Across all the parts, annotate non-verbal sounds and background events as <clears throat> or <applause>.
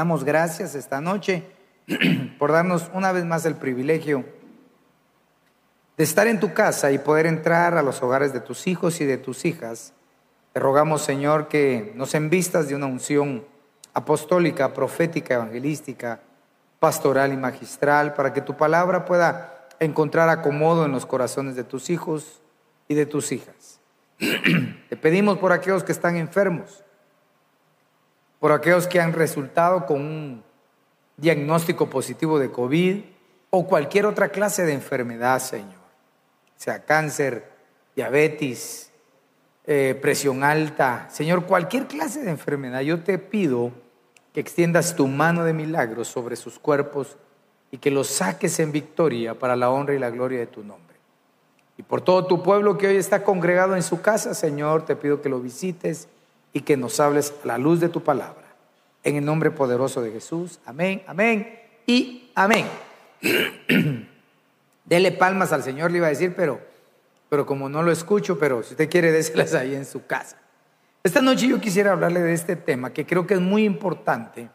Damos gracias esta noche <clears throat> por darnos una vez más el privilegio de estar en tu casa y poder entrar a los hogares de tus hijos y de tus hijas. Te rogamos, Señor, que nos envistas de una unción apostólica, profética, evangelística, pastoral y magistral, para que tu palabra pueda encontrar acomodo en los corazones de tus hijos y de tus hijas. <clears throat> Te pedimos por aquellos que están enfermos, por aquellos que han resultado con un diagnóstico positivo de COVID o cualquier otra clase de enfermedad, Señor, sea cáncer, diabetes, eh, presión alta, Señor, cualquier clase de enfermedad, yo te pido que extiendas tu mano de milagros sobre sus cuerpos y que los saques en victoria para la honra y la gloria de tu nombre. Y por todo tu pueblo que hoy está congregado en su casa, Señor, te pido que lo visites y que nos hables la luz de tu palabra. En el nombre poderoso de Jesús. Amén, amén y amén. <clears throat> Dele palmas al Señor, le iba a decir, pero, pero como no lo escucho, pero si usted quiere, déselas ahí en su casa. Esta noche yo quisiera hablarle de este tema que creo que es muy importante,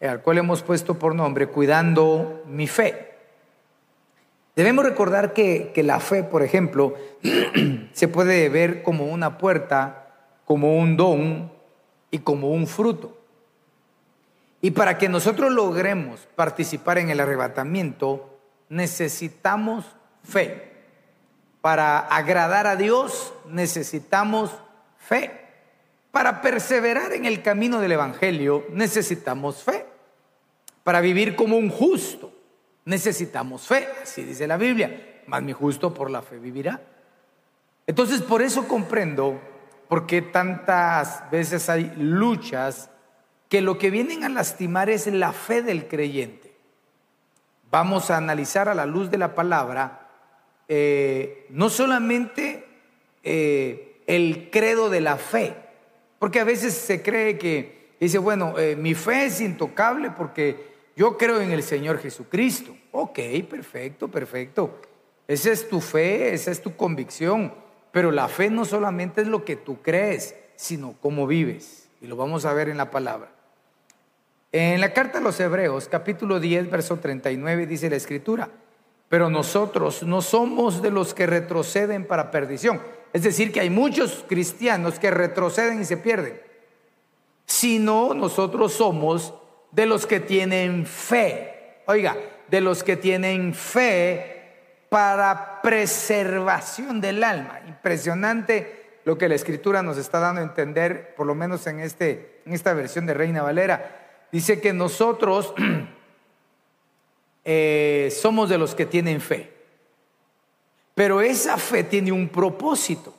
al cual hemos puesto por nombre Cuidando mi fe. Debemos recordar que, que, la fe, por ejemplo, <clears throat> se puede ver como una puerta, como un don y como un fruto. Y para que nosotros logremos participar en el arrebatamiento, necesitamos fe. Para agradar a Dios, necesitamos fe. Para perseverar en el camino del Evangelio, necesitamos fe. Para vivir como un justo, necesitamos fe, así dice la Biblia, más mi justo por la fe vivirá. Entonces por eso comprendo por qué tantas veces hay luchas que lo que vienen a lastimar es la fe del creyente. Vamos a analizar a la luz de la palabra eh, no solamente eh, el credo de la fe, porque a veces se cree que dice, bueno, eh, mi fe es intocable porque yo creo en el Señor Jesucristo. Ok, perfecto, perfecto. Esa es tu fe, esa es tu convicción. Pero la fe no solamente es lo que tú crees, sino cómo vives. Y lo vamos a ver en la palabra. En la carta a los Hebreos, capítulo 10, verso 39, dice la escritura, pero nosotros no somos de los que retroceden para perdición. Es decir, que hay muchos cristianos que retroceden y se pierden. Sino nosotros somos de los que tienen fe. Oiga, de los que tienen fe para preservación del alma. Impresionante lo que la escritura nos está dando a entender, por lo menos en, este, en esta versión de Reina Valera. Dice que nosotros <clears throat> eh, somos de los que tienen fe. Pero esa fe tiene un propósito.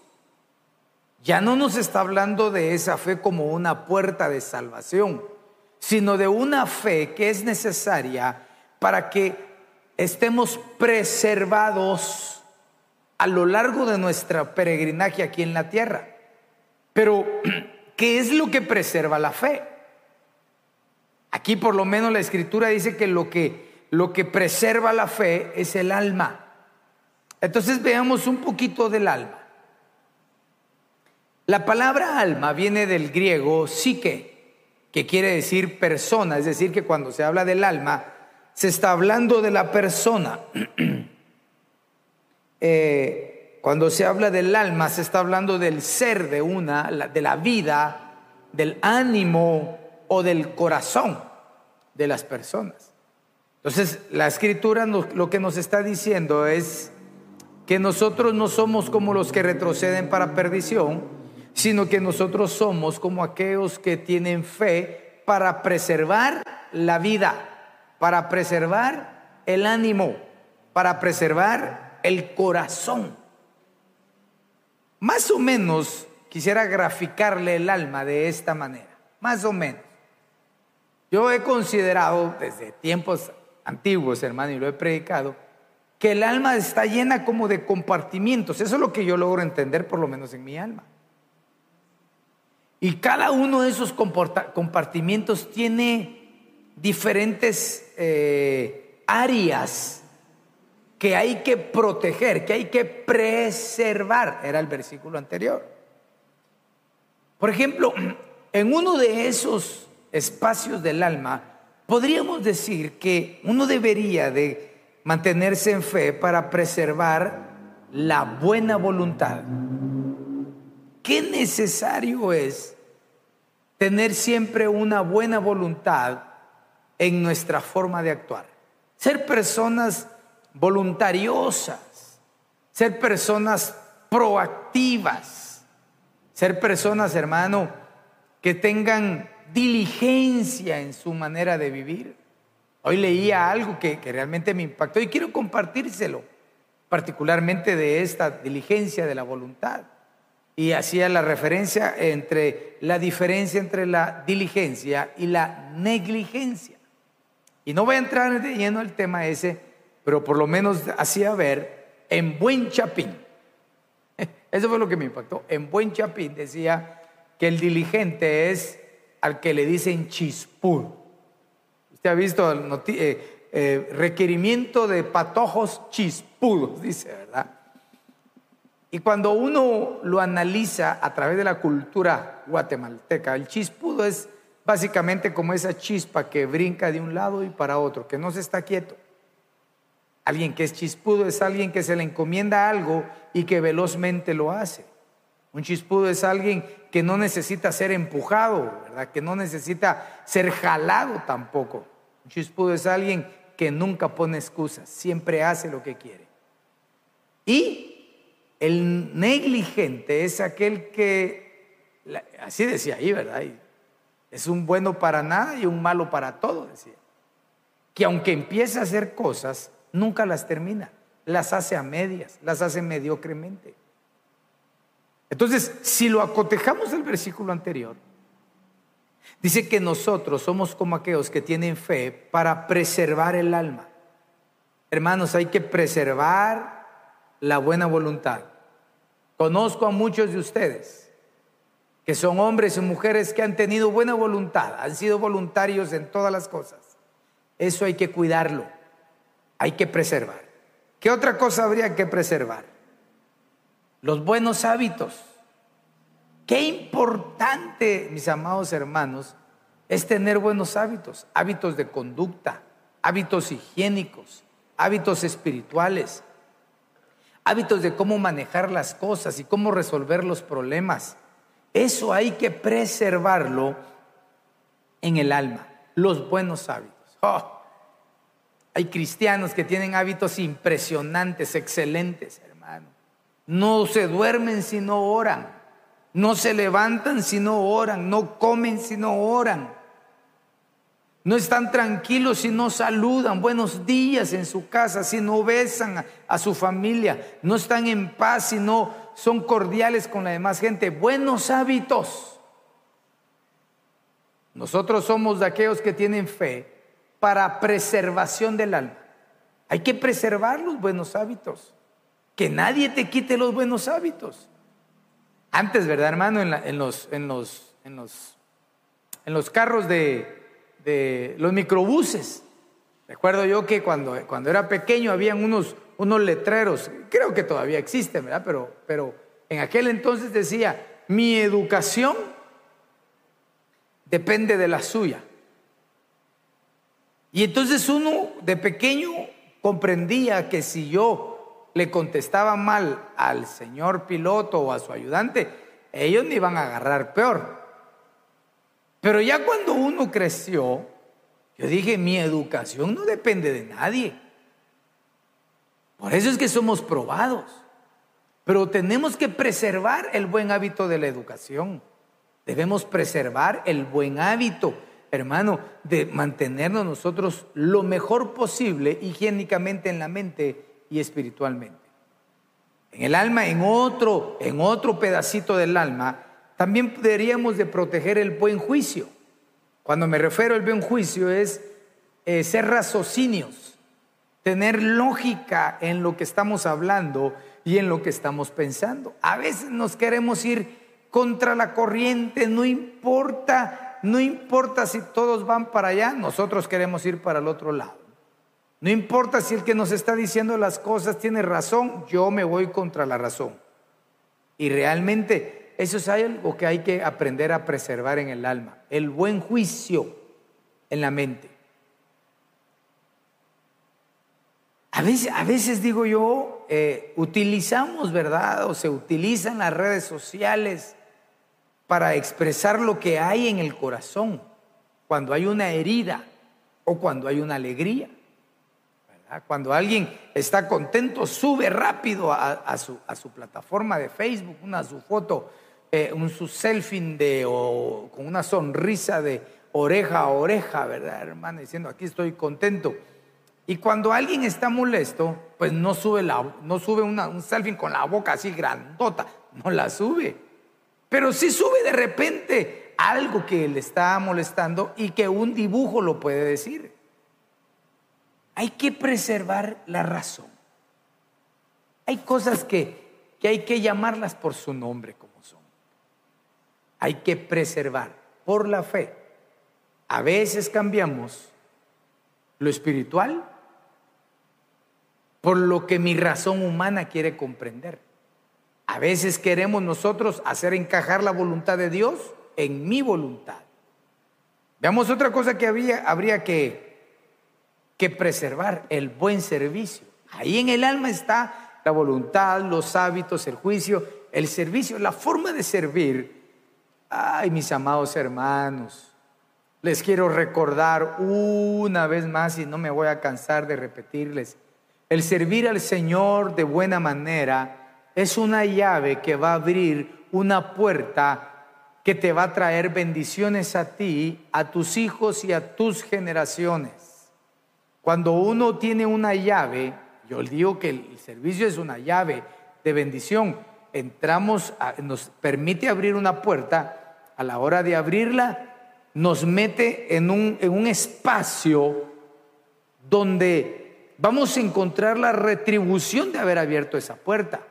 Ya no nos está hablando de esa fe como una puerta de salvación sino de una fe que es necesaria para que estemos preservados a lo largo de nuestra peregrinaje aquí en la tierra. Pero, <clears throat> ¿qué es lo que preserva la fe? Aquí por lo menos la escritura dice que lo que, lo que preserva la fe es el alma. Entonces veamos un poquito del alma. La palabra alma viene del griego psique que quiere decir persona, es decir, que cuando se habla del alma, se está hablando de la persona. <clears throat> eh, cuando se habla del alma, se está hablando del ser de una, de la vida, del ánimo o del corazón de las personas. Entonces, la escritura nos, lo que nos está diciendo es que nosotros no somos como los que retroceden para perdición, sino que nosotros somos como aquellos que tienen fe para preservar la vida, para preservar el ánimo. para preservar el corazón. Más o menos quisiera graficarle el alma de esta manera, más o menos. Yo he considerado desde tiempos antiguos, hermano, y lo he predicado, que el alma está llena como de compartimientos. Eso es lo que yo logro entender, por lo menos en mi alma. Y cada uno de esos compartimientos tiene diferentes eh, áreas que hay que proteger, que hay que preservar. Era el versículo anterior. Por ejemplo, <clears throat> en uno de esos espacios del alma, podríamos decir que uno debería de mantenerse en fe para preservar la buena voluntad. Qué necesario es tener siempre una buena voluntad en nuestra forma de actuar. Ser personas voluntariosas, ser personas proactivas, ser personas, hermano, que tengan diligencia en su manera de vivir. Hoy leía algo que, realmente me impactó y quiero compartírselo, particularmente de esta diligencia de la voluntad. Y hacía la referencia entre la diferencia entre la diligencia y la negligencia. Y no voy a entrar de lleno el tema ese, pero por lo menos hacía ver en buen chapín. <laughs> Eso fue lo que me impactó. En buen chapín decía que el diligente es al que le dicen chispudo. Usted ha visto el eh, eh, requerimiento de patojos chispudos, <laughs> dice, ¿verdad? Y cuando uno lo analiza a través de la cultura guatemalteca, el chispudo es básicamente como esa chispa que brinca de un lado y para otro, que no se está quieto. Alguien que es chispudo es alguien que se le encomienda algo y que velozmente lo hace. Un chispudo es alguien que no necesita ser empujado, ¿verdad? Que no necesita ser jalado tampoco. Un chispudo es alguien que nunca pone excusas, siempre hace lo que quiere. Y el negligente es aquel que, así decía ahí, ¿verdad? Es un bueno para nada y un malo para todo, decía. Que aunque empieza a hacer cosas, nunca las termina, las hace a medias, las hace mediocremente. Entonces, si lo acotejamos del versículo anterior, dice que nosotros somos como aquellos que tienen fe para preservar el alma. Hermanos, hay que preservar la buena voluntad. Conozco a muchos de ustedes que son hombres y mujeres que han tenido buena voluntad, han sido voluntarios en todas las cosas. Eso hay que cuidarlo, hay que preservar. ¿Qué otra cosa habría que preservar? los buenos hábitos. Qué importante, mis amados hermanos, es tener buenos hábitos, hábitos de conducta, hábitos higiénicos, hábitos espirituales, hábitos de cómo manejar las cosas y cómo resolver los problemas. Eso hay que preservarlo en el alma, los buenos hábitos. Oh, hay cristianos que tienen hábitos impresionantes, excelentes, no se duermen si no oran. No se levantan si no oran. No comen si no oran. No están tranquilos si no saludan buenos días en su casa, si no besan a, su familia. No están en paz si no son cordiales con la demás gente. Buenos hábitos. Nosotros somos de aquellos que tienen fe para preservación del alma. Hay que preservar los buenos hábitos que nadie te quite los buenos hábitos. Antes, ¿verdad, hermano? En, los, en, los, en, los, en los carros de, los microbuses. Recuerdo yo que cuando, cuando era pequeño habían unos, unos letreros, creo que todavía existen, ¿verdad? Pero, pero en aquel entonces decía, mi educación depende de la suya. Y entonces uno de pequeño comprendía que si yo le contestaba mal al señor piloto o a su ayudante, ellos me iban a agarrar peor. Pero ya cuando uno creció, yo dije, mi educación no depende de nadie. Por eso es que somos probados. Pero tenemos que preservar el buen hábito de la educación. Debemos preservar el buen hábito, hermano, de mantenernos nosotros lo mejor posible higiénicamente en la mente y espiritualmente. En el alma, en otro, en otro pedacito del alma, también deberíamos de proteger el buen juicio. Cuando me refiero al buen juicio es eh, ser raciocinios, tener lógica en lo que estamos hablando y en lo que estamos pensando. A veces nos queremos ir contra la corriente, no importa, no importa si todos van para allá, nosotros queremos ir para el otro lado. No importa si el que nos está diciendo las cosas tiene razón, yo me voy contra la razón. Y realmente eso es algo que hay que aprender a preservar en el alma, el buen juicio en la mente. A veces, a veces digo yo, eh, utilizamos, ¿verdad? O se utilizan las redes sociales para expresar lo que hay en el corazón, cuando hay una herida o cuando hay una alegría. Cuando alguien está contento, sube rápido a, su, plataforma de Facebook, una su foto, eh, un su selfie de, o, con una sonrisa de oreja a oreja, ¿verdad, hermano? Diciendo, aquí estoy contento. Y cuando alguien está molesto, pues no sube, la, no sube un selfie con la boca así grandota, no la sube. Pero sí sube de repente algo que le está molestando y que un dibujo lo puede decir. Hay que preservar la razón. Hay cosas que, que hay que llamarlas por su nombre como son. Hay que preservar por la fe. A veces cambiamos lo espiritual por lo que mi razón humana quiere comprender. A veces queremos nosotros hacer encajar la voluntad de Dios en mi voluntad. Veamos otra cosa que habría que que preservar el buen servicio. Ahí en el alma está la voluntad, los hábitos, el juicio, el servicio, la forma de servir. Ay, mis amados hermanos, les quiero recordar una vez más y no me voy a cansar de repetirles. El servir al Señor de buena manera es una llave que va a abrir una puerta que te va a traer bendiciones a ti, a tus hijos y a tus generaciones. Cuando uno tiene una llave, yo digo que el servicio es una llave de bendición, entramos, nos permite abrir una puerta, a la hora de abrirla, nos mete en un, en un espacio donde vamos a encontrar la retribución de haber abierto esa puerta.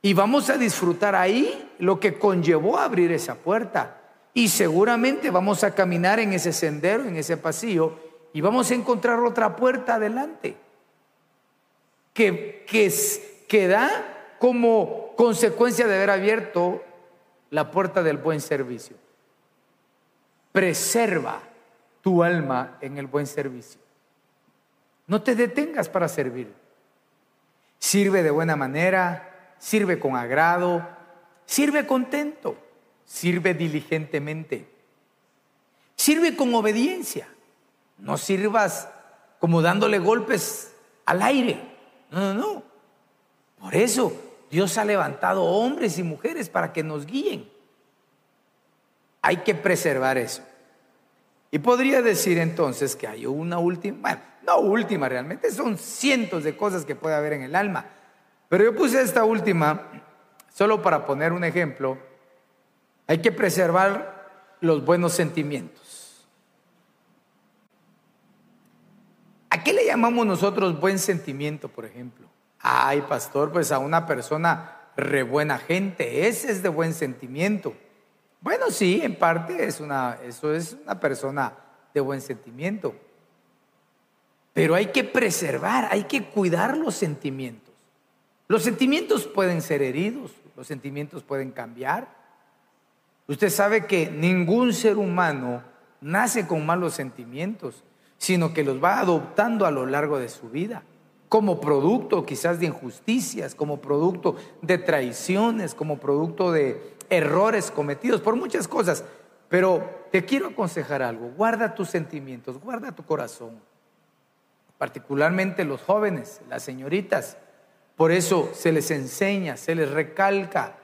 Y vamos a disfrutar ahí lo que conllevó abrir esa puerta. Y seguramente vamos a caminar en ese sendero, en ese pasillo, y vamos a encontrar otra puerta adelante que, que, da como consecuencia de haber abierto la puerta del buen servicio. Preserva tu alma en el buen servicio. No te detengas para servir. Sirve de buena manera, sirve con agrado, sirve contento, sirve diligentemente, sirve con obediencia. No sirvas como dándole golpes al aire. No, no, no. Por eso Dios ha levantado hombres y mujeres para que nos guíen. Hay que preservar eso. Y podría decir entonces que hay una última, bueno, no última realmente, son cientos de cosas que puede haber en el alma. Pero yo puse esta última solo para poner un ejemplo. Hay que preservar los buenos sentimientos. ¿A qué le llamamos nosotros buen sentimiento, por ejemplo? Ay, pastor, pues a una persona re buena gente, ese es de buen sentimiento. Bueno, sí, en parte es una, eso es una persona de buen sentimiento. Pero hay que preservar, hay que cuidar los sentimientos. Los sentimientos pueden ser heridos, los sentimientos pueden cambiar. Usted sabe que ningún ser humano nace con malos sentimientos sino que los va adoptando a lo largo de su vida, como producto quizás de injusticias, como producto de traiciones, como producto de errores cometidos por muchas cosas. Pero te quiero aconsejar algo, guarda tus sentimientos, guarda tu corazón, particularmente los jóvenes, las señoritas. Por eso se les enseña, se les recalca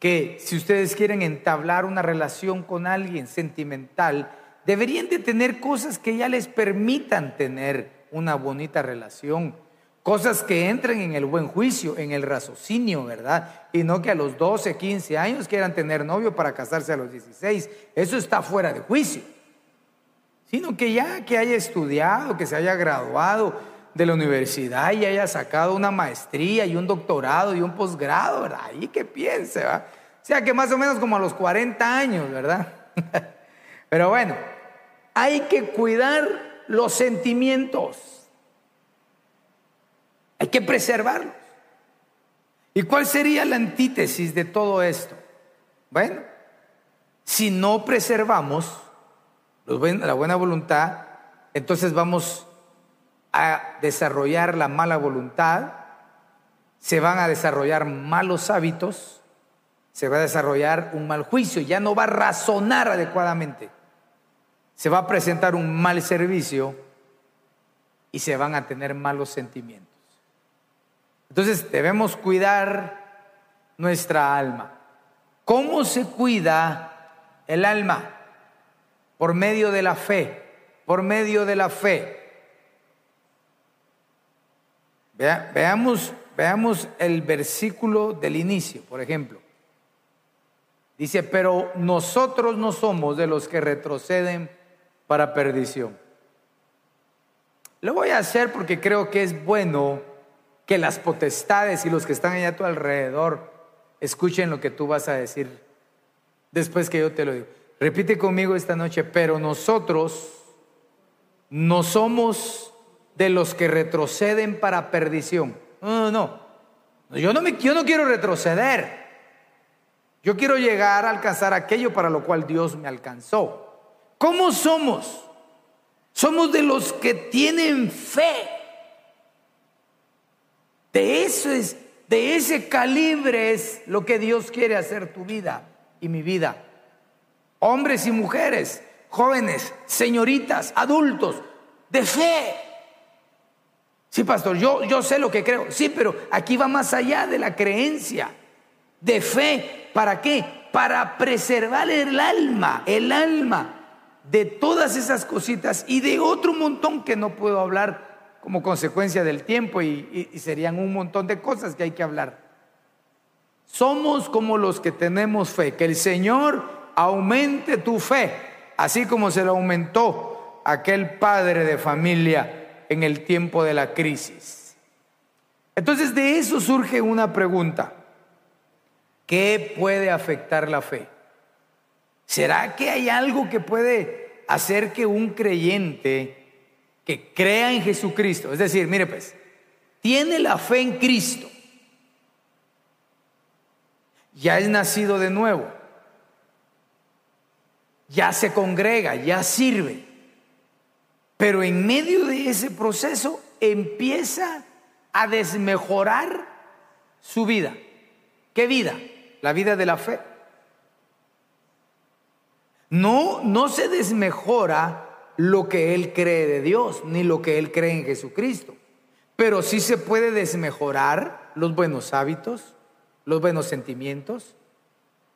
que si ustedes quieren entablar una relación con alguien sentimental, deberían de tener cosas que ya les permitan tener una bonita relación. Cosas que entren en el buen juicio, en el raciocinio, ¿verdad? Y no que a los 12, 15 años quieran tener novio para casarse a los 16. Eso está fuera de juicio. Sino que ya que haya estudiado, que se haya graduado de la universidad y haya sacado una maestría y un doctorado y un posgrado, ¿verdad? Ahí que piense, ¿verdad? O sea que más o menos como a los 40 años, ¿verdad? <laughs> Pero bueno, hay que cuidar los sentimientos. Hay que preservarlos. ¿Y cuál sería la antítesis de todo esto? Bueno, si no preservamos la buena voluntad, entonces vamos a desarrollar la mala voluntad, se van a desarrollar malos hábitos, se va a desarrollar un mal juicio, ya no va a razonar adecuadamente, se va a presentar un mal servicio y se van a tener malos sentimientos. Entonces debemos cuidar nuestra alma. ¿Cómo se cuida el alma? Por medio de la fe, por medio de la fe. veamos, veamos el versículo del inicio, por ejemplo. Dice, pero nosotros no somos de los que retroceden para perdición. Lo voy a hacer porque creo que es bueno que las potestades y los que están allá a tu alrededor escuchen lo que tú vas a decir después que yo te lo digo. Repite conmigo esta noche, pero nosotros no somos de los que retroceden para perdición. No, no, no. Yo no, me, yo no quiero retroceder. Yo quiero llegar a alcanzar aquello para lo cual Dios me alcanzó. ¿Cómo somos? Somos de los que tienen fe de eso es, de ese calibre es lo que Dios quiere hacer tu vida y mi vida. Hombres y mujeres, jóvenes, señoritas, adultos, de fe. Sí, pastor, yo, yo sé lo que creo. Sí, pero aquí va más allá de la creencia. De fe, ¿para qué? Para preservar el alma, el alma de todas esas cositas y de otro montón que no puedo hablar como consecuencia del tiempo y, serían un montón de cosas que hay que hablar. Somos como los que tenemos fe, que el Señor aumente tu fe, así como se lo aumentó aquel padre de familia en el tiempo de la crisis. Entonces de eso surge una pregunta. ¿Qué puede afectar la fe? ¿Será que hay algo que puede hacer que un creyente que crea en Jesucristo, es decir, mire pues, tiene la fe en Cristo, ya es nacido de nuevo, ya se congrega, ya sirve, pero en medio de ese proceso empieza a desmejorar su vida. ¿Qué vida? La vida de la fe. No, no se desmejora lo que él cree de Dios, ni lo que él cree en Jesucristo. Pero sí se puede desmejorar los buenos hábitos, los buenos sentimientos,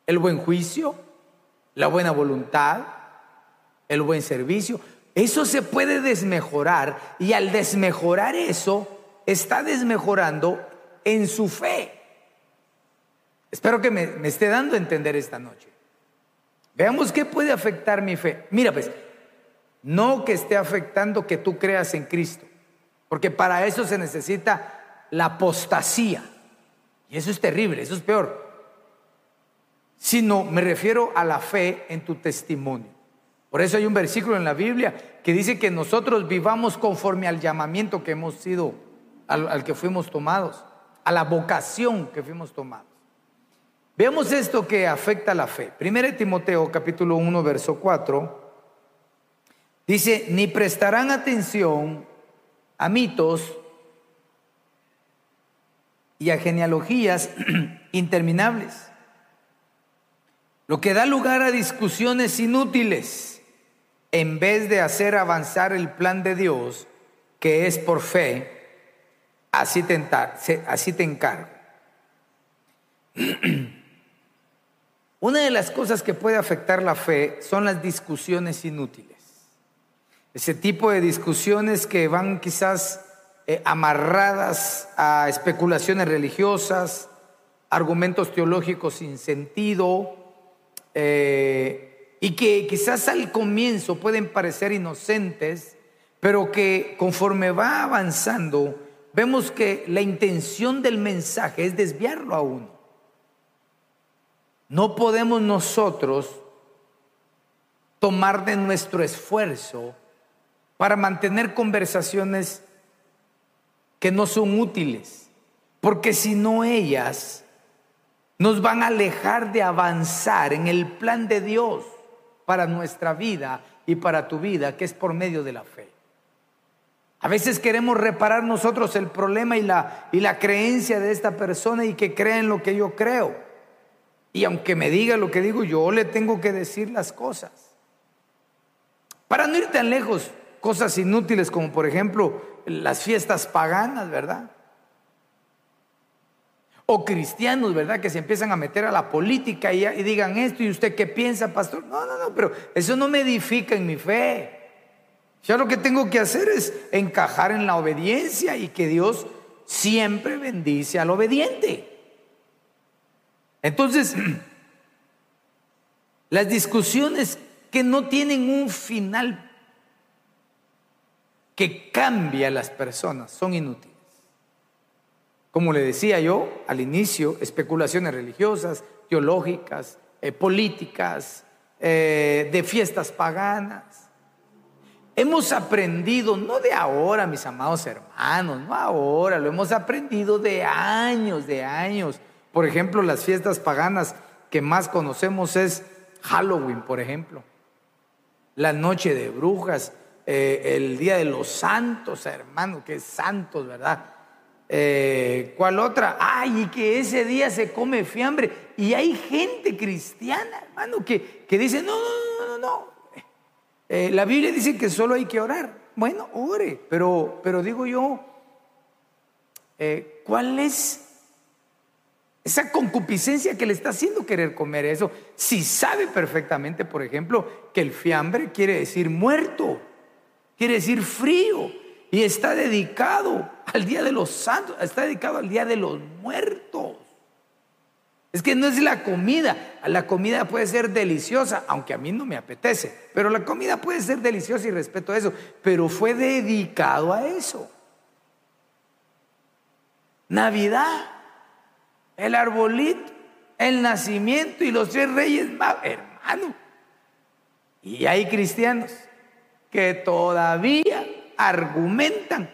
el buen juicio, la buena voluntad, el buen servicio. Eso se puede desmejorar y al desmejorar eso, está desmejorando en su fe. Espero que me, esté dando a entender esta noche. Veamos qué puede afectar mi fe. Mira, pues, no que esté afectando que tú creas en Cristo, porque para eso se necesita la apostasía. Y eso es terrible, eso es peor. Sino me refiero a la fe en tu testimonio. Por eso hay un versículo en la Biblia que dice que nosotros vivamos conforme al llamamiento que hemos sido, al, al que fuimos tomados, a la vocación que fuimos tomados. Veamos esto que afecta a la fe. Primero Timoteo capítulo 1, verso 4. Dice, ni prestarán atención a mitos y a genealogías <clears throat> interminables, lo que da lugar a discusiones inútiles en vez de hacer avanzar el plan de Dios, que es por fe, así te, encargo. <clears throat> Una de las cosas que puede afectar la fe son las discusiones inútiles. Ese tipo de discusiones que van quizás eh, amarradas a especulaciones religiosas, argumentos teológicos sin sentido, eh, y que quizás al comienzo pueden parecer inocentes, pero que conforme va avanzando, vemos que la intención del mensaje es desviarlo a uno. No podemos nosotros tomar de nuestro esfuerzo para mantener conversaciones que no son útiles, porque si no ellas nos van a alejar de avanzar en el plan de Dios para nuestra vida y para tu vida, que es por medio de la fe. A veces queremos reparar nosotros el problema y la, y la creencia de esta persona y que crea en lo que yo creo. Y aunque me diga lo que digo, yo le tengo que decir las cosas. Para no ir tan lejos, cosas inútiles como por ejemplo las fiestas paganas, ¿verdad? O cristianos, ¿verdad? Que se empiezan a meter a la política y, digan esto y usted qué piensa, pastor. No, no, no, pero eso no me edifica en mi fe. Yo lo que tengo que hacer es encajar en la obediencia y que Dios siempre bendice al obediente. Entonces, <clears throat> las discusiones que no tienen un final que cambia a las personas son inútiles. Como le decía yo al inicio, especulaciones religiosas, teológicas, eh, políticas, eh, de fiestas paganas. Hemos aprendido, no de ahora, mis amados hermanos, no ahora, lo hemos aprendido de años, de años. Por ejemplo, las fiestas paganas que más conocemos es Halloween, por ejemplo, la noche de brujas, eh, el Día de los Santos, hermano, que es santos, ¿verdad? Eh, ¿Cuál otra? Ay, y que ese día se come fiambre. Y hay gente cristiana, hermano, que, que dice, no, no, no, no, no. Eh, la Biblia dice que solo hay que orar. Bueno, ore, pero, pero digo yo, ¿cuál es esa concupiscencia que le está haciendo querer comer eso? Si sabe perfectamente, por ejemplo, que el fiambre quiere decir muerto quiere decir frío, y está dedicado al Día de los Santos, está dedicado al Día de los Muertos. Es que no es la comida, la comida puede ser deliciosa, aunque a mí no me apetece, pero la comida puede ser deliciosa y respeto a eso, pero fue dedicado a eso. Navidad, el arbolito, el nacimiento y los tres reyes hermano. Y hay cristianos que todavía argumentan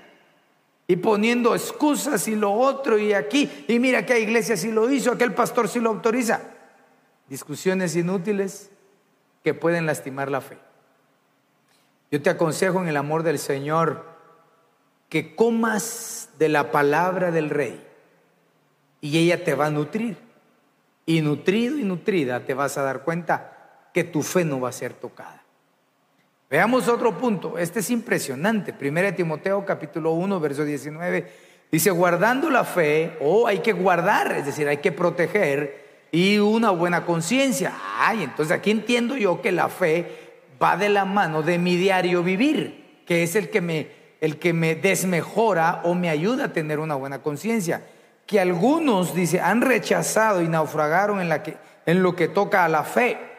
y poniendo excusas y lo otro y aquí, y mira que iglesia sí lo hizo, aquel pastor sí lo autoriza. Discusiones inútiles que pueden lastimar la fe. Yo te aconsejo en el amor del Señor que comas de la palabra del rey y ella te va a nutrir. Y nutrido y nutrida te vas a dar cuenta que tu fe no va a ser tocada. Veamos otro punto, este es impresionante. Primera Timoteo capítulo 1, verso 19, dice, guardando la fe, o hay que guardar, es decir, hay que proteger y una buena conciencia. Ay, entonces aquí entiendo yo que la fe va de la mano de mi diario vivir, que es el que me, el que me desmejora o me ayuda a tener una buena conciencia. Que algunos, dice, han rechazado y naufragaron en, en lo que toca a la fe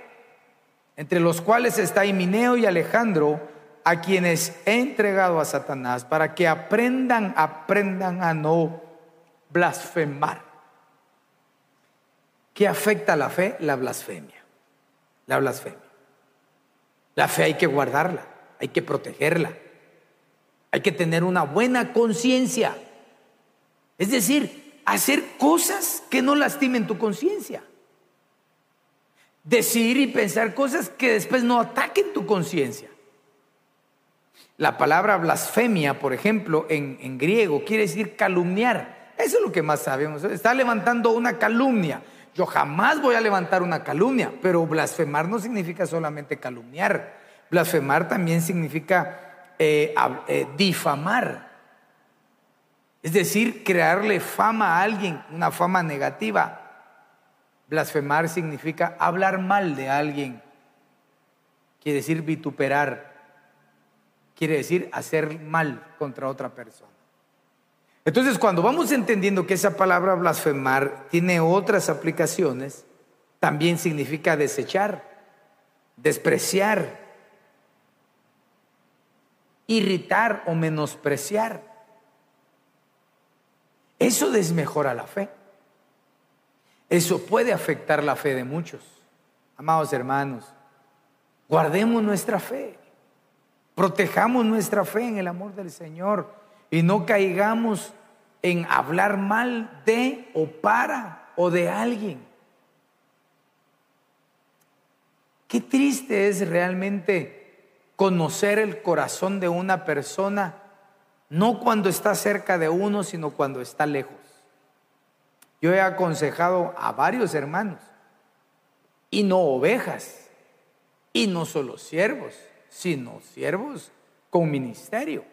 entre los cuales está Himineo y Alejandro, a quienes he entregado a Satanás para que aprendan, aprendan a no blasfemar. ¿Qué afecta a la fe? La blasfemia. La blasfemia. La fe hay que guardarla, hay que protegerla, hay que tener una buena conciencia. Es decir, hacer cosas que no lastimen tu conciencia decir y pensar cosas que después no ataquen tu conciencia. La palabra blasfemia, por ejemplo, en, griego quiere decir calumniar. Eso es lo que más sabemos. Está levantando una calumnia. Yo jamás voy a levantar una calumnia, pero blasfemar no significa solamente calumniar. Blasfemar también significa eh, eh, difamar. Es decir, crearle fama a alguien, una fama negativa. Blasfemar significa hablar mal de alguien. Quiere decir vituperar. Quiere decir hacer mal contra otra persona. Entonces, cuando vamos entendiendo que esa palabra blasfemar tiene otras aplicaciones, también significa desechar, despreciar, irritar o menospreciar. Eso desmejora la fe. Eso puede afectar la fe de muchos. Amados hermanos, guardemos nuestra fe, protejamos nuestra fe en el amor del Señor y no caigamos en hablar mal de o para o de alguien. Qué triste es realmente conocer el corazón de una persona, no cuando está cerca de uno, sino cuando está lejos. Yo he aconsejado a varios hermanos, y no ovejas, y no solo siervos, sino siervos con ministerio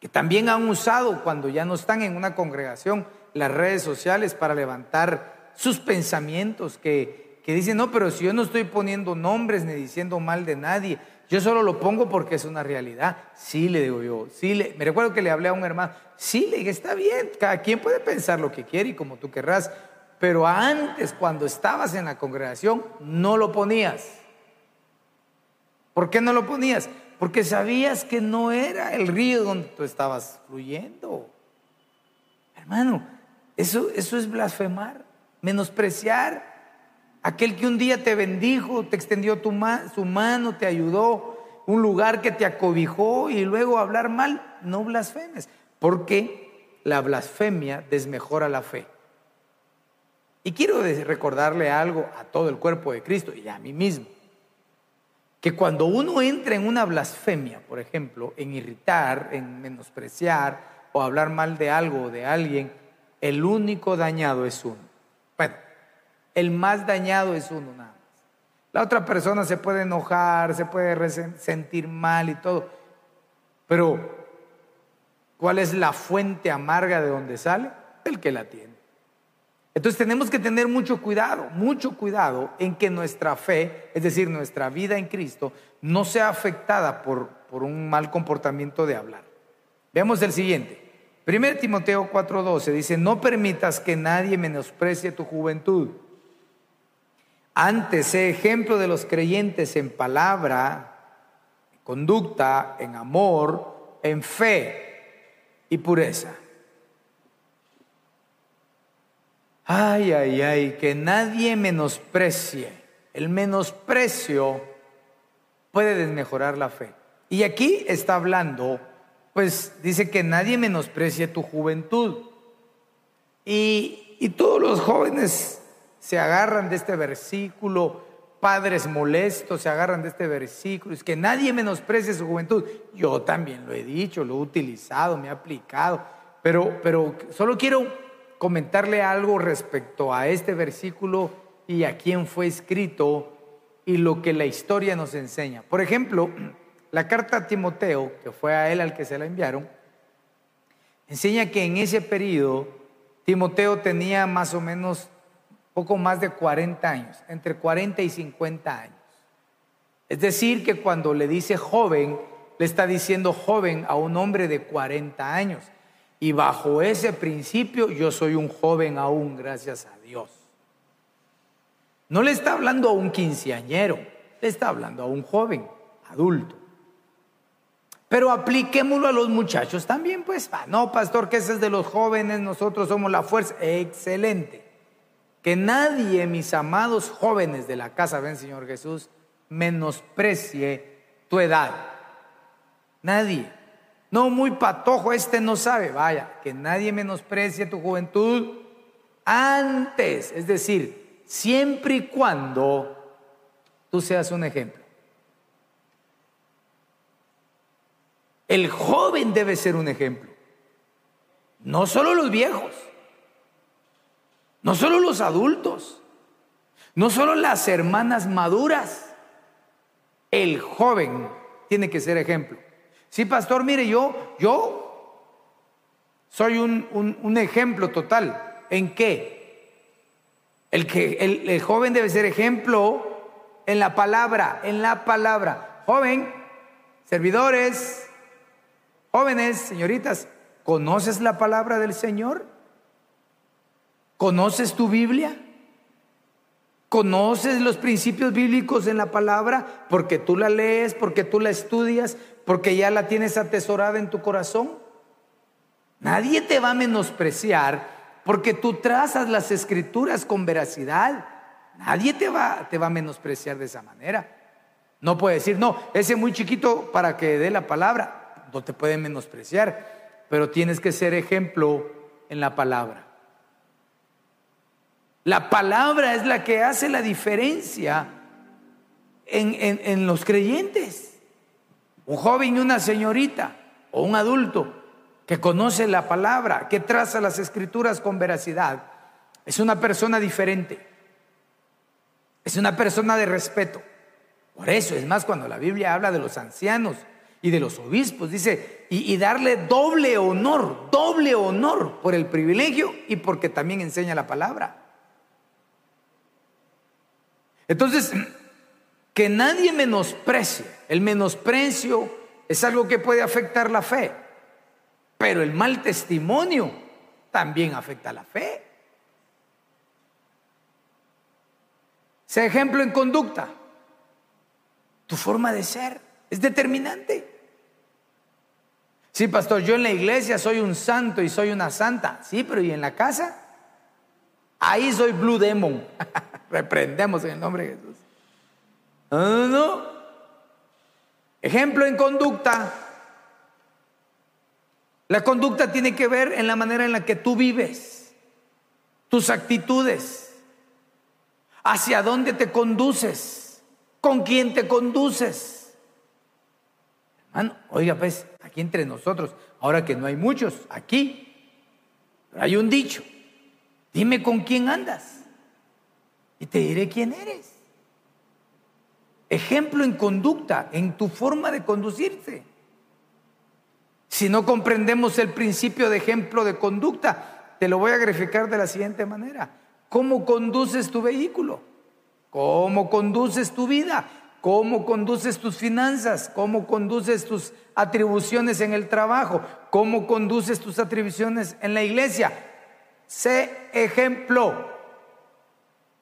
que también han usado cuando ya no están en una congregación las redes sociales para levantar sus pensamientos, que, que dicen, no, pero si yo no estoy poniendo nombres ni diciendo mal de nadie, yo solo lo pongo porque es una realidad. Sí, le digo yo, sí, le, me recuerdo que le hablé a un hermano, sí, le dije, está bien, cada quien puede pensar lo que quiere y como tú querrás, pero antes, cuando estabas en la congregación, no lo ponías. ¿Por qué no lo ponías? porque sabías que no era el río donde tú estabas fluyendo. Hermano, eso, eso es blasfemar, menospreciar. Aquel que un día te bendijo, te extendió su mano, te ayudó, un lugar que te acobijó y luego hablar mal, no blasfemes, porque la blasfemia desmejora la fe. Y quiero recordarle algo a todo el cuerpo de Cristo y a mí mismo que cuando uno entra en una blasfemia, por ejemplo, en irritar, en menospreciar o hablar mal de algo o de alguien, el único dañado es uno. El más dañado es uno nada más. La otra persona se puede enojar, se puede sentir mal y todo, pero ¿cuál es la fuente amarga de donde sale? El que la tiene. Entonces tenemos que tener mucho cuidado, mucho cuidado en que nuestra fe, es decir, nuestra vida en Cristo, no sea afectada por, por un mal comportamiento de hablar. Veamos el siguiente. 1 Timoteo 4:12 dice, no permitas que nadie menosprecie tu juventud. Antes, sé ejemplo de los creyentes en palabra, conducta, en amor, en fe y pureza. Ay, ay, ay, que nadie menosprecie. El menosprecio puede desmejorar la fe. Y aquí está hablando, pues dice que nadie menosprecie tu juventud. Y, y todos los jóvenes se agarran de este versículo, padres molestos se agarran de este versículo, es que nadie menosprecie su juventud. Yo también lo he dicho, lo he utilizado, me he aplicado, pero, pero solo quiero comentarle algo respecto a este versículo y a quién fue escrito y lo que la historia nos enseña. Por ejemplo, <clears throat> la carta a Timoteo, que fue a él al que se la enviaron, enseña que en ese periodo Timoteo tenía más o menos poco más de 40 años, entre 40 y 50 años. Es decir, que cuando le dice joven, le está diciendo joven a un hombre de 40 años. Y bajo ese principio yo soy un joven aún, gracias a Dios. No le está hablando a un quinceañero, le está hablando a un joven, adulto. Pero apliquémoslo a los muchachos también, pues. Ah, no, pastor, que ese es de los jóvenes, nosotros somos la fuerza. Excelente. Que nadie, mis amados jóvenes de la casa, ven Señor Jesús, menosprecie tu edad. Nadie. No, muy patojo, este no sabe. Vaya, que nadie menosprecie tu juventud antes, es decir, siempre y cuando tú seas un ejemplo. El joven debe ser un ejemplo. No solo los viejos, no solo los adultos, no solo las hermanas maduras. El joven tiene que ser ejemplo. Sí, pastor, mire, yo, yo soy un, ejemplo total. ¿En qué? El, que, el, joven debe ser ejemplo en la palabra, en la palabra. Joven, servidores, jóvenes, señoritas, ¿Conoces la palabra del Señor? ¿Conoces tu Biblia? ¿Conoces los principios bíblicos en la palabra? Porque tú la lees, porque tú la estudias, porque ya la tienes atesorada en tu corazón. Nadie te va a menospreciar porque tú trazas las escrituras con veracidad. Nadie te va, te va a menospreciar de esa manera. No puede decir, no, ese muy chiquito para que dé la palabra. No te puede menospreciar, pero tienes que ser ejemplo en la palabra. La palabra es la que hace la diferencia en, los creyentes. Un joven y una señorita o un adulto que conoce la palabra, que traza las escrituras con veracidad, es una persona diferente. Es una persona de respeto. Por eso, es más, cuando la Biblia habla de los ancianos y de los obispos, dice, y, y, darle doble honor, doble honor por el privilegio y porque también enseña la palabra. Entonces, que nadie menosprecie. El menosprecio es algo que puede afectar la fe, pero el mal testimonio también afecta la fe. Sea ejemplo en conducta. Tu forma de ser es determinante. Sí, pastor, yo en la iglesia soy un santo y soy una santa. Sí, pero ¿y en la casa? Ahí soy Blue Demon. <laughs> Reprendemos en el nombre de Jesús. No, no, no. Ejemplo en conducta. La conducta tiene que ver en la manera en la que tú vives, tus actitudes, hacia dónde te conduces, con quién te conduces. Hermano, oiga pues, aquí entre nosotros, ahora que no hay muchos, aquí hay un dicho, dime con quién andas y te diré quién eres. Ejemplo en conducta, en tu forma de conducirse. Si no comprendemos el principio de ejemplo de conducta, te lo voy a graficar de la siguiente manera. ¿Cómo conduces tu vehículo? ¿Cómo conduces tu vida? ¿Cómo conduces tus finanzas? ¿Cómo conduces tus atribuciones en el trabajo? ¿Cómo conduces tus atribuciones en la iglesia? Sé ejemplo.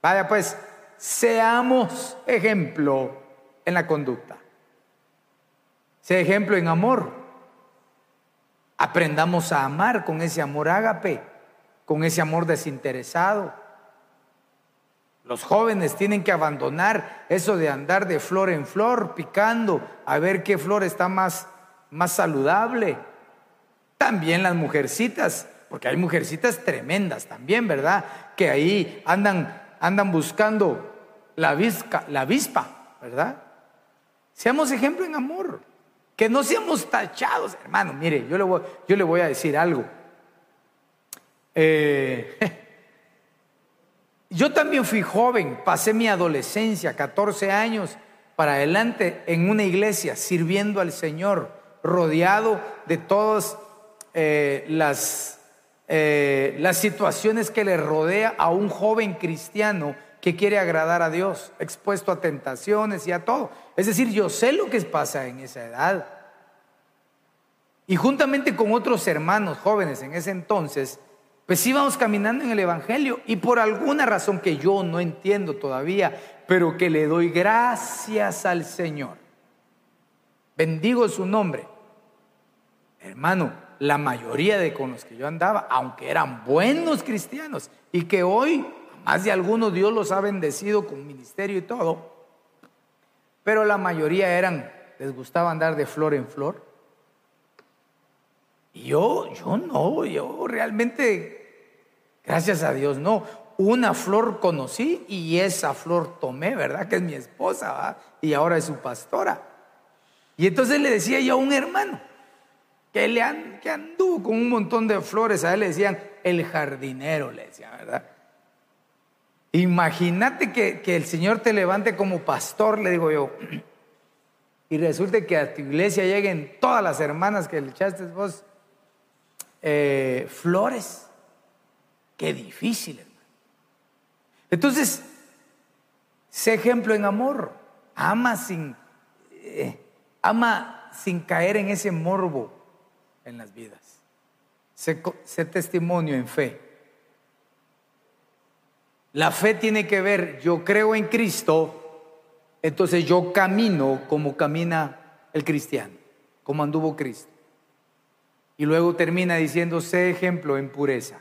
Vaya pues, seamos ejemplo en la conducta. Sé ejemplo en amor. Aprendamos a amar con ese amor ágape, con ese amor desinteresado. Los jóvenes tienen que abandonar eso de andar de flor en flor, picando, a ver qué flor está más, más saludable. También las mujercitas, porque hay mujercitas tremendas también, ¿verdad? Que ahí andan andan buscando la, visca, la avispa, ¿verdad? Seamos ejemplo en amor, que no seamos tachados, hermano. Mire, yo le voy, yo le voy a decir algo. Eh, <laughs> yo también fui joven, pasé mi adolescencia, 14 años para adelante, en una iglesia, sirviendo al Señor, rodeado de todas eh, las eh, las situaciones que le rodea a un joven cristiano que quiere agradar a Dios, expuesto a tentaciones y a todo. Es decir, yo sé lo que pasa en esa edad. Y juntamente con otros hermanos jóvenes en ese entonces, pues íbamos caminando en el Evangelio y por alguna razón que yo no entiendo todavía, pero que le doy gracias al Señor. Bendigo su nombre. Hermano, la mayoría de con los que yo andaba, aunque eran buenos cristianos y que hoy más de algunos Dios los ha bendecido con ministerio y todo, pero la mayoría eran, les gustaba andar de flor en flor. Y yo, yo no, yo realmente, gracias a Dios, no. Una flor conocí y esa flor tomé, ¿verdad? Que es mi esposa, Y ahora es su pastora. Y entonces le decía yo a un hermano, que, le anduvo con un montón de flores, a él le decían el jardinero, le decían, ¿verdad? Imagínate que, el Señor te levante como pastor, le digo yo, <clears throat> y resulte que a tu iglesia lleguen todas las hermanas que le echaste vos eh, flores. Qué difícil, hermano. Entonces, sé ejemplo en amor. Ama sin, eh, ama sin caer en ese morbo en las vidas. sé, sé testimonio en fe. La fe tiene que ver, yo creo en Cristo, entonces yo camino como camina el cristiano, como anduvo Cristo. Y luego termina diciendo, sé ejemplo en pureza.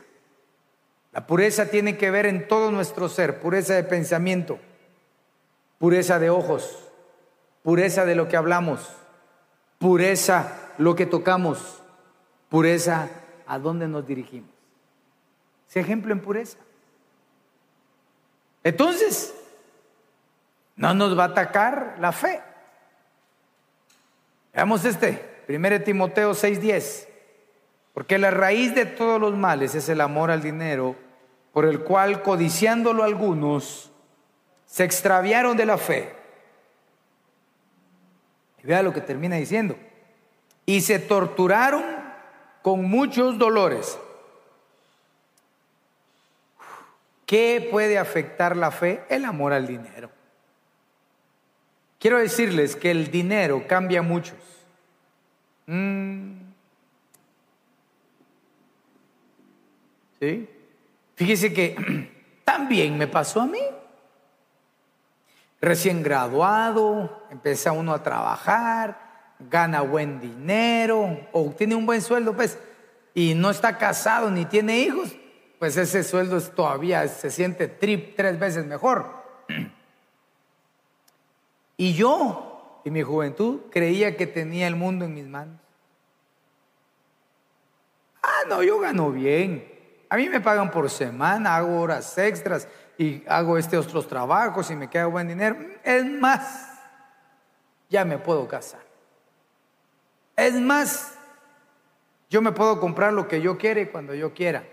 La pureza tiene que ver en todo nuestro ser, pureza de pensamiento, pureza de ojos, pureza de lo que hablamos, pureza lo que tocamos, pureza a dónde nos dirigimos. Sé ejemplo en pureza. Entonces, no nos va a atacar la fe. Veamos este, 1 Timoteo 6:10. Porque la raíz de todos los males es el amor al dinero, por el cual, codiciándolo algunos, se extraviaron de la fe. Y vea lo que termina diciendo. Y se torturaron con muchos dolores. ¿Qué puede afectar la fe? El amor al dinero. Quiero decirles que el dinero cambia a muchos. Mm. ¿Sí? Fíjese que <clears throat> también me pasó a mí. Recién graduado, empieza uno a trabajar, gana buen dinero o tiene un buen sueldo, pues, y no está casado ni tiene hijos, pues ese sueldo es todavía se siente trip tres veces mejor. <clears throat> Y yo, en mi juventud, creía que tenía el mundo en mis manos. Ah, no, yo gano bien. A mí me pagan por semana, hago horas extras y hago este otros trabajos y me queda buen dinero. Es más, ya me puedo casar. Es más, yo me puedo comprar lo que yo quiera y cuando yo quiera.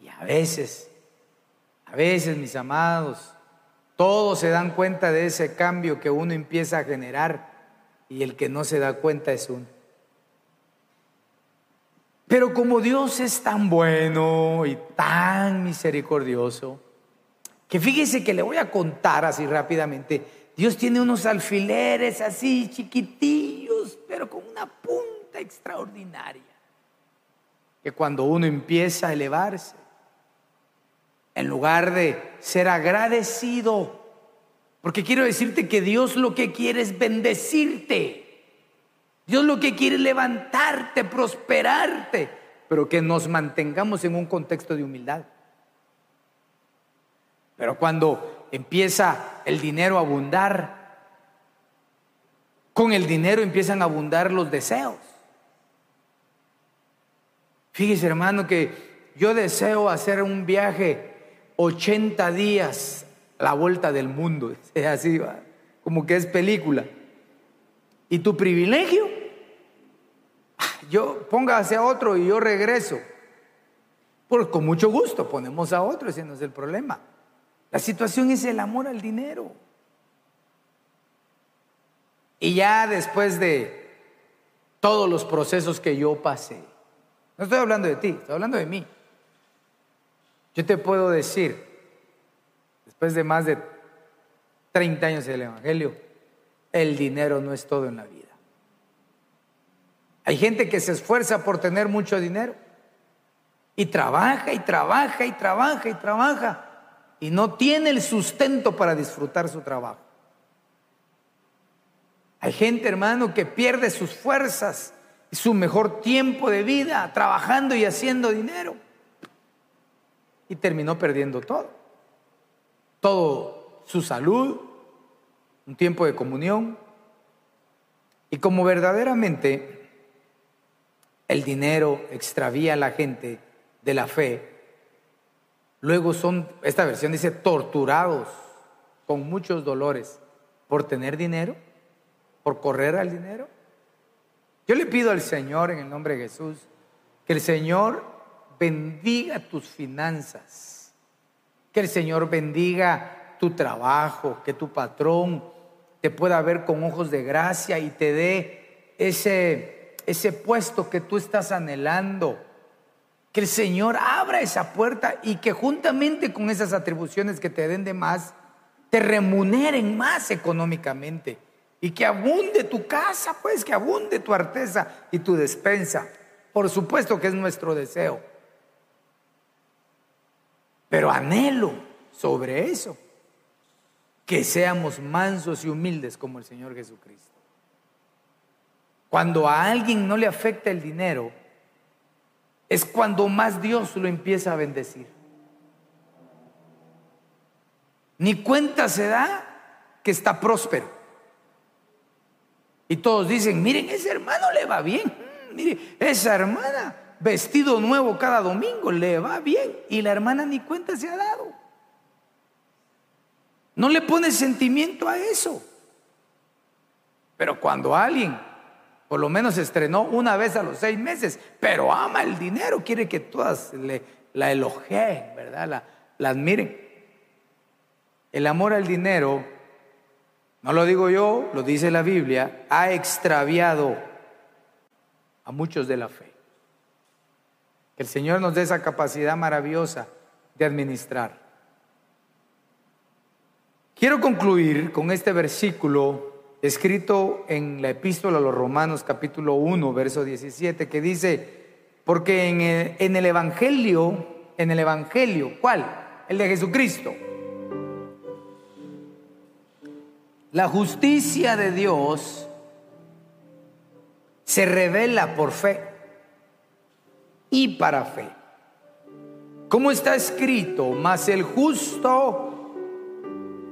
Y a veces, a veces, mis amados, todos se dan cuenta de ese cambio que uno empieza a generar y el que no se da cuenta es uno. Pero como Dios es tan bueno y tan misericordioso, que fíjese que le voy a contar así rápidamente, Dios tiene unos alfileres así chiquitillos, pero con una punta extraordinaria, que cuando uno empieza a elevarse, en lugar de ser agradecido, porque quiero decirte que Dios lo que quiere es bendecirte. Dios lo que quiere es levantarte, prosperarte, pero que nos mantengamos en un contexto de humildad. Pero cuando empieza el dinero a abundar, con el dinero empiezan a abundar los deseos. Fíjese hermano que yo deseo hacer un viaje 80 días la vuelta del mundo, <laughs> es así, ¿va? como que es película. ¿Y tu privilegio? Yo póngase a otro y yo regreso. Pues con mucho gusto ponemos a otro, ese no es el problema. La situación es el amor al dinero. Y ya después de todos los procesos que yo pasé, no estoy hablando de ti, estoy hablando de mí. Yo te puedo decir, después de más de 30 años del Evangelio, el dinero no es todo en la vida. Hay gente que se esfuerza por tener mucho dinero y trabaja y trabaja y trabaja y trabaja y no tiene el sustento para disfrutar su trabajo. Hay gente, hermano, que pierde sus fuerzas y su mejor tiempo de vida trabajando y haciendo dinero. Y terminó perdiendo todo. Todo su salud, un tiempo de comunión. Y como verdaderamente el dinero extravía a la gente de la fe. Luego son, esta versión dice, torturados con muchos dolores por tener dinero, por correr al dinero. Yo le pido al Señor en el nombre de Jesús que el Señor bendiga tus finanzas, que el Señor bendiga tu trabajo, que tu patrón te pueda ver con ojos de gracia y te dé ese ese puesto que tú estás anhelando. Que el Señor abra esa puerta y que juntamente con esas atribuciones que te den de más, te remuneren más económicamente. Y que abunde tu casa, pues, que abunde tu arteza y tu despensa. Por supuesto que es nuestro deseo. Pero anhelo sobre eso que seamos mansos y humildes como el Señor Jesucristo. Cuando a alguien no le afecta el dinero, es cuando más Dios lo empieza a bendecir. Ni cuenta se da que está próspero. Y todos dicen, miren, ese hermano le va bien. Mm, mire, esa hermana, vestido nuevo cada domingo, le va bien. Y la hermana ni cuenta se ha dado. No le pone sentimiento a eso. Pero cuando alguien, por lo menos estrenó una vez a los seis meses, pero ama el dinero, quiere que todas le, la elogien, ¿verdad? La, la admiren. El amor al dinero, no lo digo yo, lo dice la Biblia, ha extraviado a muchos de la fe. Que el Señor nos dé esa capacidad maravillosa de administrar. Quiero concluir con este versículo escrito en la epístola a los Romanos capítulo 1, verso 17, que dice, porque en el, Evangelio, en el Evangelio, ¿cuál? El de Jesucristo. La justicia de Dios se revela por fe y para fe. Como está escrito, mas el justo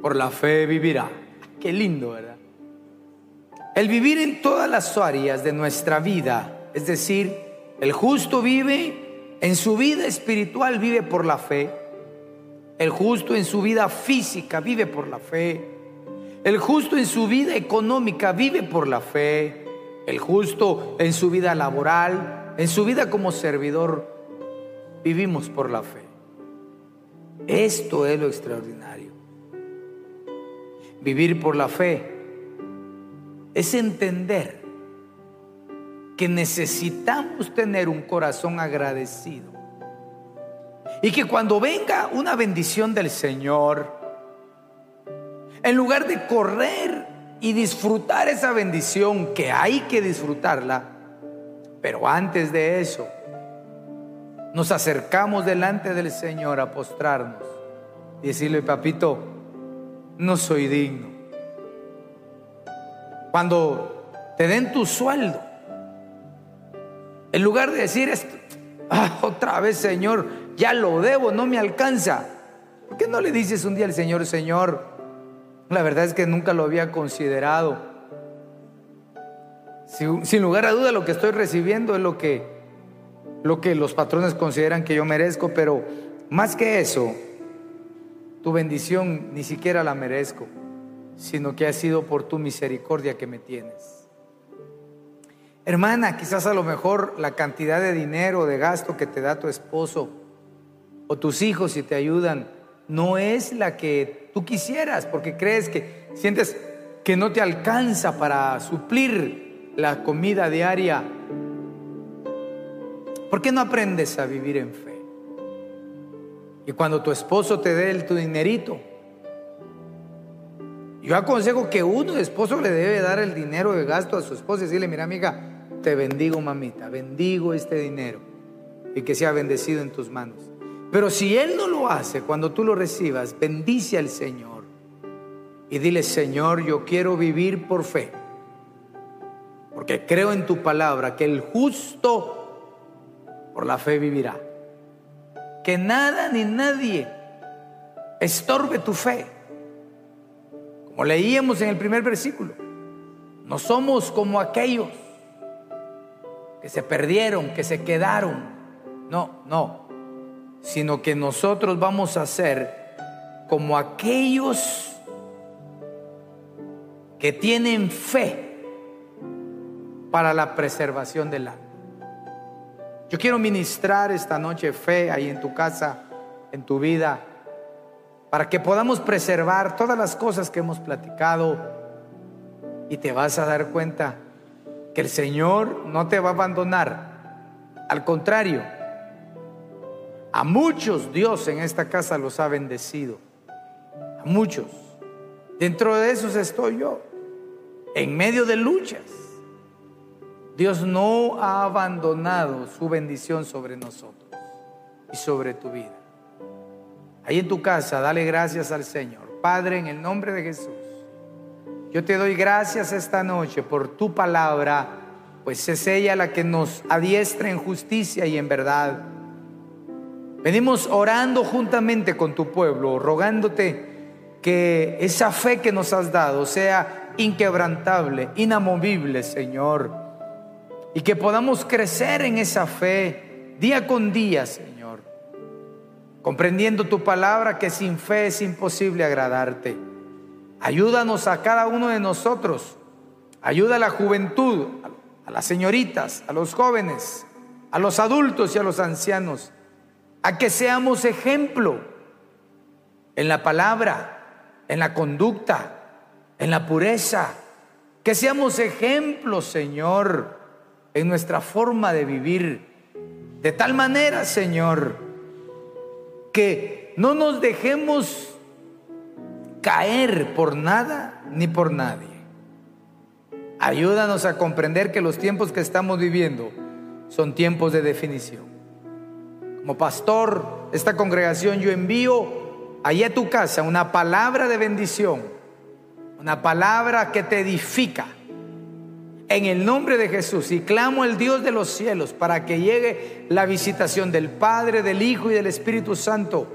por la fe vivirá. Qué lindo, ¿verdad? El vivir en todas las áreas de nuestra vida, es decir, el justo vive en su vida espiritual, vive por la fe. El justo en su vida física vive por la fe. El justo en su vida económica vive por la fe. El justo en su vida laboral, en su vida como servidor, vivimos por la fe. Esto es lo extraordinario. Vivir por la fe es entender que necesitamos tener un corazón agradecido. Y que cuando venga una bendición del Señor, en lugar de correr y disfrutar esa bendición, que hay que disfrutarla, pero antes de eso, nos acercamos delante del Señor a postrarnos y decirle, papito, no soy digno. Cuando te den tu sueldo, en lugar de decir esto, ah, otra vez Señor, ya lo debo, no me alcanza. ¿Por qué no le dices un día al Señor, Señor, la verdad es que nunca lo había considerado? Sin, lugar a duda lo que estoy recibiendo es lo que los patrones consideran que yo merezco, pero más que eso, tu bendición ni siquiera la merezco, sino que ha sido por tu misericordia que me tienes. Hermana, quizás a lo mejor la cantidad de dinero o de gasto que te da tu esposo o tus hijos si te ayudan no es la que tú quisieras, porque crees que sientes que no te alcanza para suplir la comida diaria. ¿Por qué no aprendes a vivir en fe? Y cuando tu esposo te dé el, tu dinerito, yo aconsejo que uno, esposo, le debe dar el dinero de gasto a su esposa y decirle, mira amiga, te bendigo mamita, bendigo este dinero y que sea bendecido en tus manos. Pero si él no lo hace, cuando tú lo recibas, bendice al Señor y dile, Señor, yo quiero vivir por fe, porque creo en tu palabra que el justo por la fe vivirá que nada ni nadie estorbe tu fe. Como leíamos en el primer versículo, no somos como aquellos que se perdieron, que se quedaron. No, no, sino que nosotros vamos a ser como aquellos que tienen fe para la preservación del alma. Yo quiero ministrar esta noche fe ahí en tu casa, en tu vida, para que podamos preservar todas las cosas que hemos platicado y te vas a dar cuenta que el Señor no te va a abandonar. Al contrario, a muchos Dios en esta casa los ha bendecido. A muchos. Dentro de esos estoy yo, en medio de luchas Dios no ha abandonado su bendición sobre nosotros y sobre tu vida. Ahí en tu casa, dale gracias al Señor. Padre, en el nombre de Jesús, yo te doy gracias esta noche por tu palabra, pues es ella la que nos adiestra en justicia y en verdad. Venimos orando juntamente con tu pueblo, rogándote que esa fe que nos has dado sea inquebrantable, inamovible, Señor, y que podamos crecer en esa fe día con día, Señor, comprendiendo tu palabra que sin fe es imposible agradarte. Ayúdanos a cada uno de nosotros, ayuda a la juventud, a las señoritas, a los jóvenes, a los adultos y a los ancianos, a que seamos ejemplo en la palabra, en la conducta, en la pureza. Que seamos ejemplos, Señor, en nuestra forma de vivir. De tal manera, Señor, que no nos dejemos caer por nada ni por nadie. Ayúdanos a comprender que los tiempos que estamos viviendo son tiempos de definición. Como pastor esta congregación yo envío allí a tu casa una palabra de bendición, una palabra que te edifica en el nombre de Jesús y clamo al Dios de los cielos para que llegue la visitación del Padre, del Hijo y del Espíritu Santo.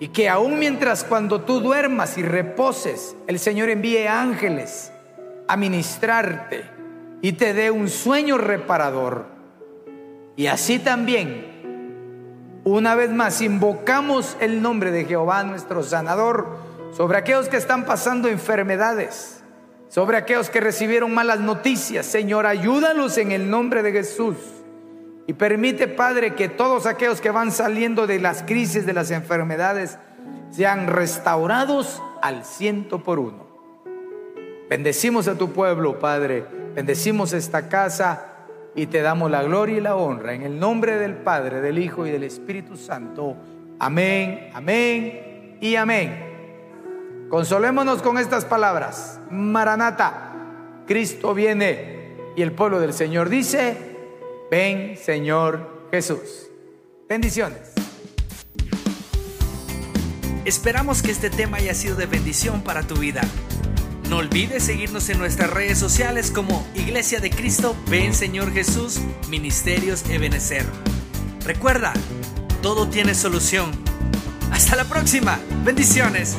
Y que aún mientras cuando tú duermas y reposes, el Señor envíe ángeles a ministrarte y te dé un sueño reparador. Y así también una vez más, invocamos el nombre de Jehová nuestro sanador sobre aquellos que están pasando enfermedades, sobre aquellos que recibieron malas noticias. Señor, ayúdalos en el nombre de Jesús. Y permite, Padre, que todos aquellos que van saliendo de las crisis, de las enfermedades, sean restaurados al ciento por uno. Bendecimos a tu pueblo, Padre. Bendecimos esta casa y te damos la gloria y la honra en el nombre del Padre, del Hijo y del Espíritu Santo. Amén, amén y amén. Consolémonos con estas palabras. Maranata, Cristo viene y el pueblo del Señor dice, ven Señor Jesús. Bendiciones. Esperamos que este tema haya sido de bendición para tu vida. No olvides seguirnos en nuestras redes sociales como Iglesia de Cristo, Ven Señor Jesús, Ministerios Ebenecer. Recuerda, todo tiene solución. Hasta la próxima. Bendiciones.